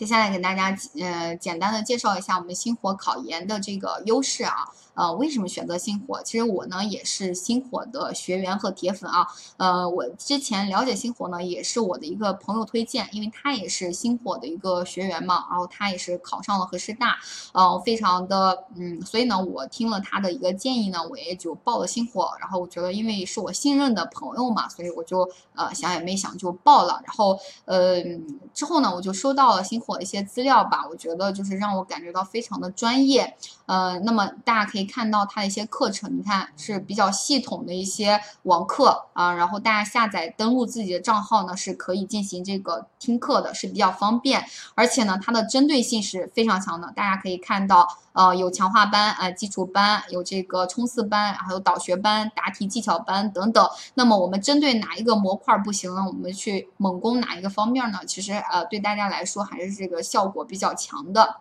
接下来给大家呃简单的介绍一下我们星火考研的这个优势啊。呃，为什么选择星火？其实我呢也是星火的学员和铁粉啊。呃，我之前了解星火呢，也是我的一个朋友推荐，因为他也是星火的一个学员嘛，然后他也是考上了河师大，呃，非常的嗯，所以呢，我听了他的一个建议呢，我也就报了星火。然后我觉得，因为是我信任的朋友嘛，所以我就呃想也没想就报了。然后呃之后呢，我就收到了星火的一些资料吧，我觉得就是让我感觉到非常的专业。呃，那么大家可以。看到它的一些课程，你看是比较系统的一些网课啊，然后大家下载登录自己的账号呢，是可以进行这个听课的，是比较方便，而且呢，它的针对性是非常强的。大家可以看到，呃，有强化班啊，基础班，有这个冲刺班，还有导学班、答题技巧班等等。那么我们针对哪一个模块不行呢？我们去猛攻哪一个方面呢？其实呃，对大家来说还是这个效果比较强的。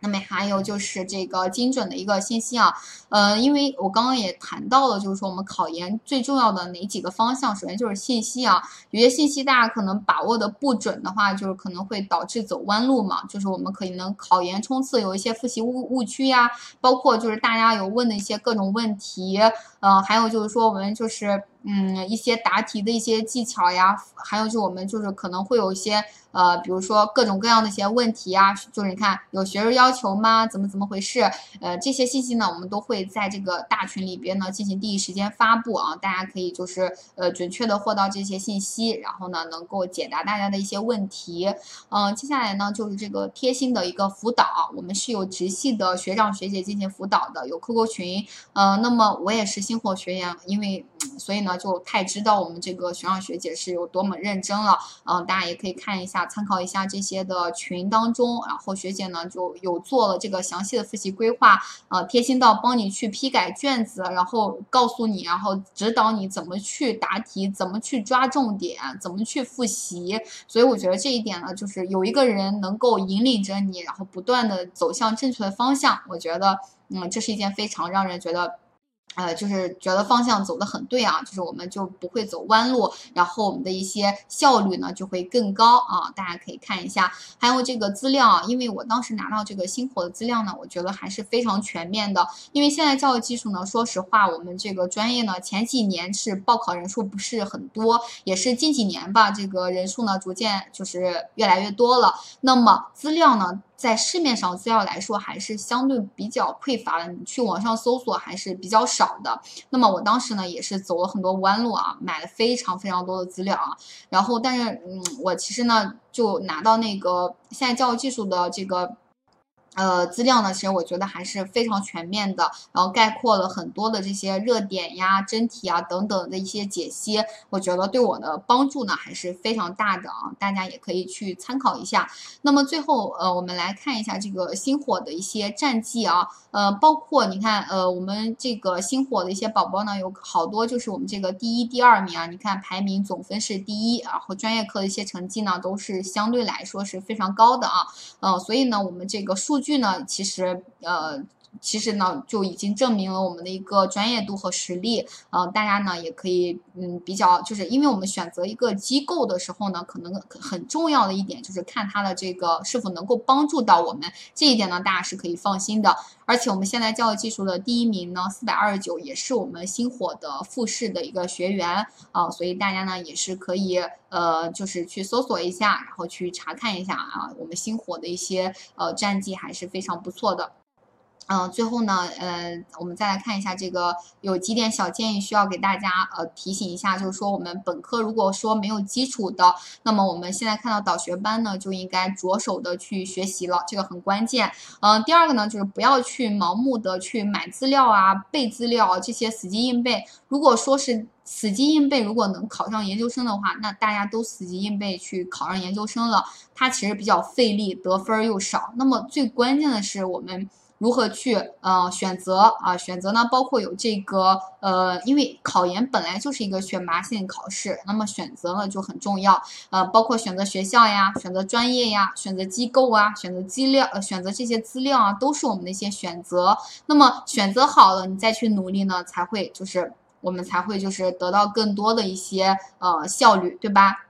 那么还有就是这个精准的一个信息啊，呃，因为我刚刚也谈到了，就是说我们考研最重要的哪几个方向，首先就是信息啊，有些信息大家可能把握的不准的话，就是可能会导致走弯路嘛，就是我们可以能考研冲刺有一些复习误误区呀，包括就是大家有问的一些各种问题，呃，还有就是说我们就是。嗯，一些答题的一些技巧呀，还有就我们就是可能会有一些呃，比如说各种各样的一些问题啊，就是你看有学生要求吗？怎么怎么回事？呃，这些信息呢，我们都会在这个大群里边呢进行第一时间发布啊，大家可以就是呃准确的获到这些信息，然后呢能够解答大家的一些问题。嗯，接下来呢就是这个贴心的一个辅导，我们是有直系的学长学姐进行辅导的，有 QQ 群。呃，那么我也是星火学员，因为所以呢。就太知道我们这个学长学姐是有多么认真了，嗯，大家也可以看一下，参考一下这些的群当中，然后学姐呢就有做了这个详细的复习规划，呃，贴心到帮你去批改卷子，然后告诉你，然后指导你怎么去答题，怎么去抓重点，怎么去复习。所以我觉得这一点呢，就是有一个人能够引领着你，然后不断的走向正确的方向，我觉得，嗯，这是一件非常让人觉得。呃，就是觉得方向走得很对啊，就是我们就不会走弯路，然后我们的一些效率呢就会更高啊。大家可以看一下，还有这个资料啊，因为我当时拿到这个星火的资料呢，我觉得还是非常全面的。因为现在教育技术呢，说实话，我们这个专业呢，前几年是报考人数不是很多，也是近几年吧，这个人数呢逐渐就是越来越多了。那么资料呢？在市面上资料来说，还是相对比较匮乏的。你去网上搜索还是比较少的。那么我当时呢，也是走了很多弯路啊，买了非常非常多的资料啊。然后，但是，嗯，我其实呢，就拿到那个现在教育技术的这个。呃，资料呢，其实我觉得还是非常全面的，然后概括了很多的这些热点呀、真题啊等等的一些解析，我觉得对我的帮助呢还是非常大的啊，大家也可以去参考一下。那么最后，呃，我们来看一下这个星火的一些战绩啊，呃，包括你看，呃，我们这个星火的一些宝宝呢，有好多就是我们这个第一、第二名啊，你看排名总分是第一，然后专业课的一些成绩呢，都是相对来说是非常高的啊，呃，所以呢，我们这个数据。剧呢，其实呃。其实呢，就已经证明了我们的一个专业度和实力。呃，大家呢也可以，嗯，比较就是因为我们选择一个机构的时候呢，可能很重要的一点就是看它的这个是否能够帮助到我们。这一点呢，大家是可以放心的。而且我们现在教育技术的第一名呢，四百二十九，也是我们星火的复试的一个学员啊，所以大家呢也是可以，呃，就是去搜索一下，然后去查看一下啊，我们星火的一些呃战绩还是非常不错的。嗯，最后呢，呃，我们再来看一下这个，有几点小建议需要给大家呃提醒一下，就是说我们本科如果说没有基础的，那么我们现在看到导学班呢，就应该着手的去学习了，这个很关键。嗯，第二个呢，就是不要去盲目的去买资料啊、背资料这些死记硬背。如果说是死记硬背，如果能考上研究生的话，那大家都死记硬背去考上研究生了，它其实比较费力，得分又少。那么最关键的是我们。如何去呃选择啊？选择呢，包括有这个呃，因为考研本来就是一个选拔性考试，那么选择呢就很重要。呃，包括选择学校呀、选择专业呀、选择机构啊、选择资料、呃、选择这些资料啊，都是我们的一些选择。那么选择好了，你再去努力呢，才会就是我们才会就是得到更多的一些呃效率，对吧？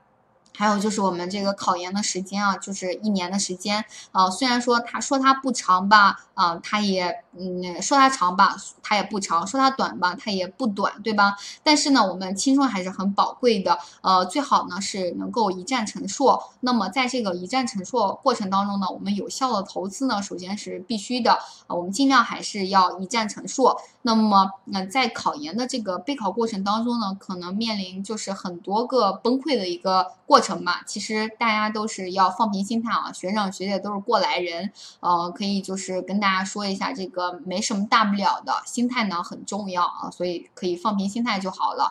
还有就是我们这个考研的时间啊，就是一年的时间啊。虽然说他说他不长吧，啊，他也嗯说它长吧，它也不长；说它短吧，它也不短，对吧？但是呢，我们青春还是很宝贵的，呃，最好呢是能够一战成硕。那么在这个一战成硕过程当中呢，我们有效的投资呢，首先是必须的啊，我们尽量还是要一战成硕。那么，那在考研的这个备考过程当中呢，可能面临就是很多个崩溃的一个过程。吧，其实大家都是要放平心态啊，学长学姐都是过来人，呃，可以就是跟大家说一下，这个没什么大不了的，心态呢很重要啊，所以可以放平心态就好了。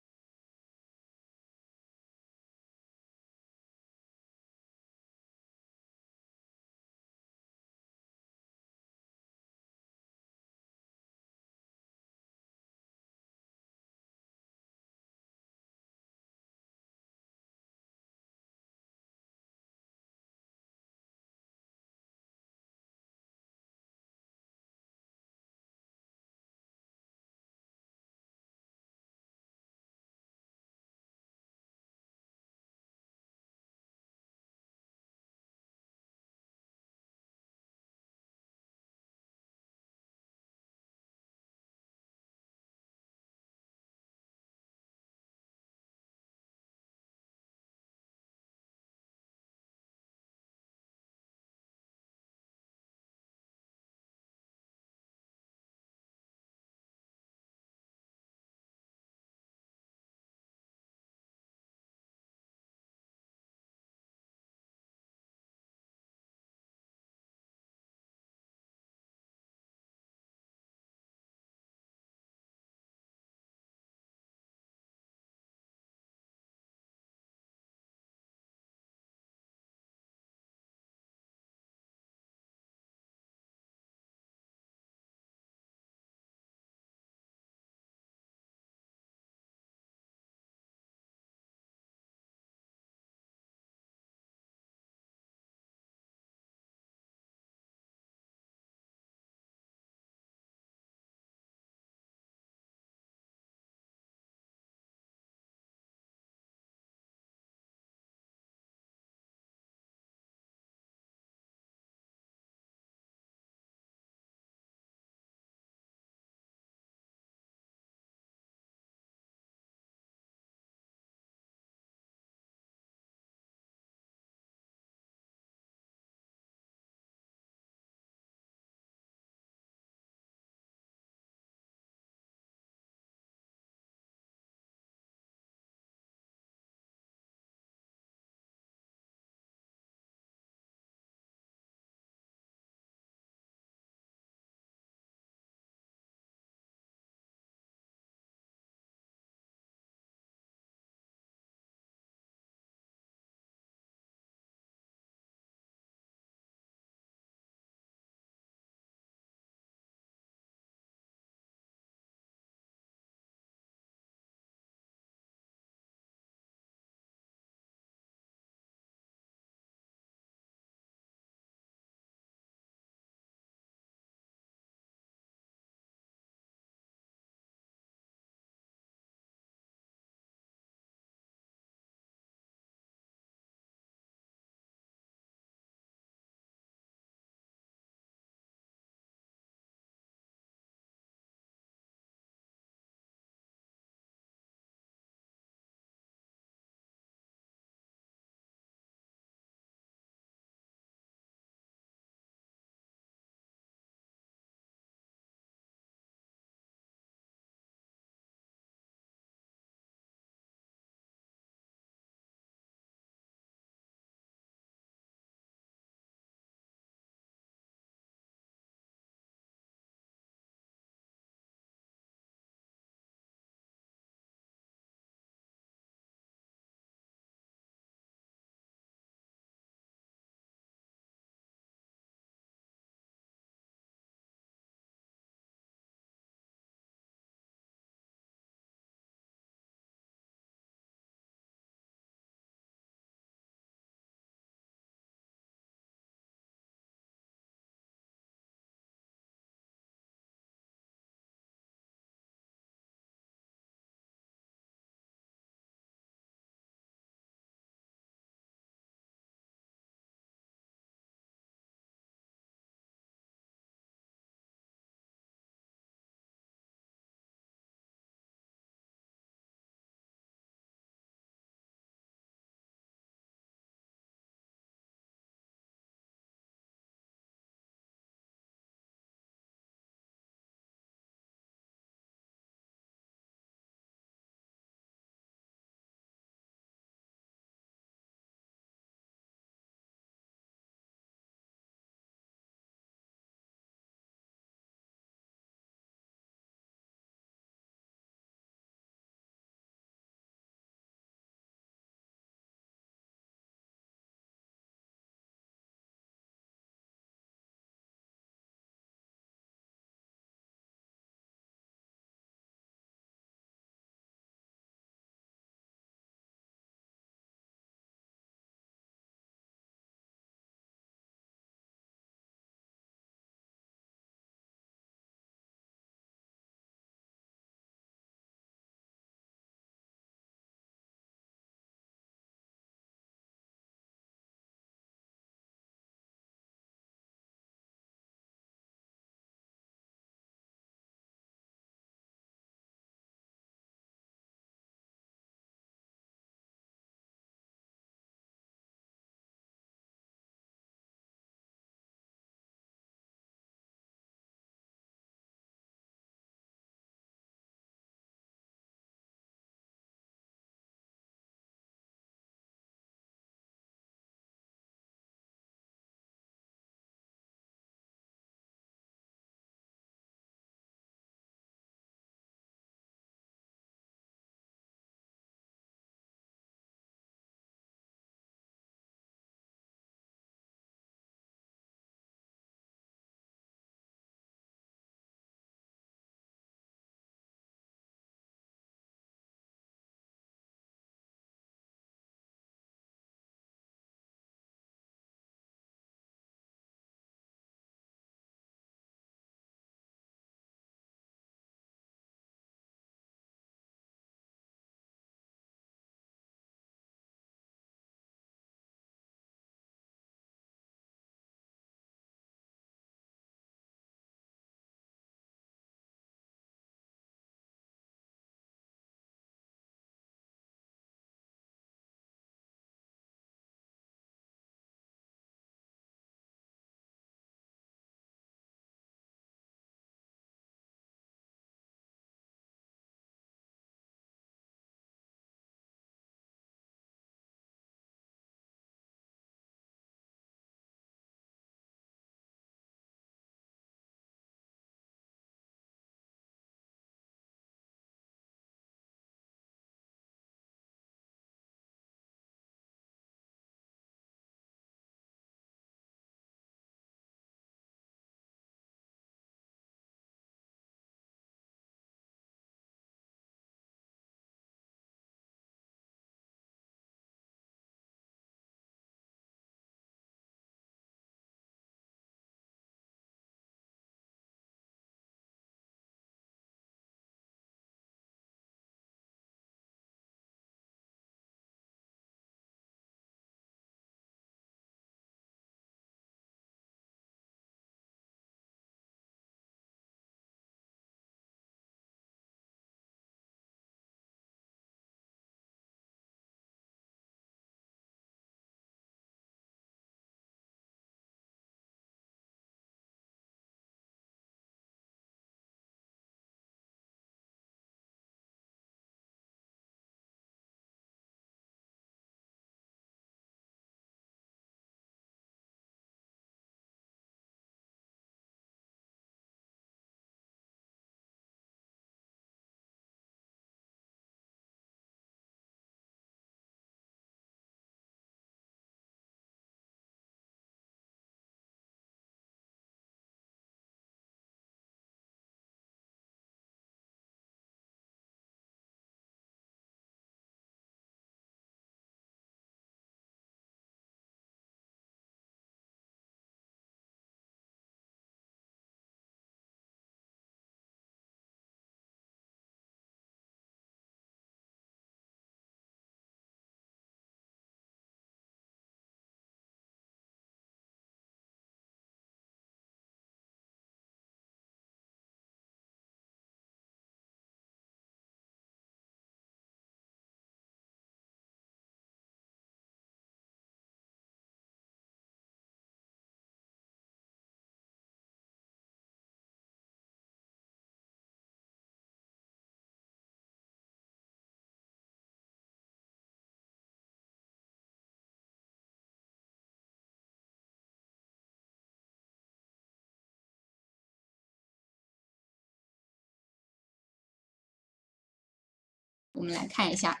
我们来看一下。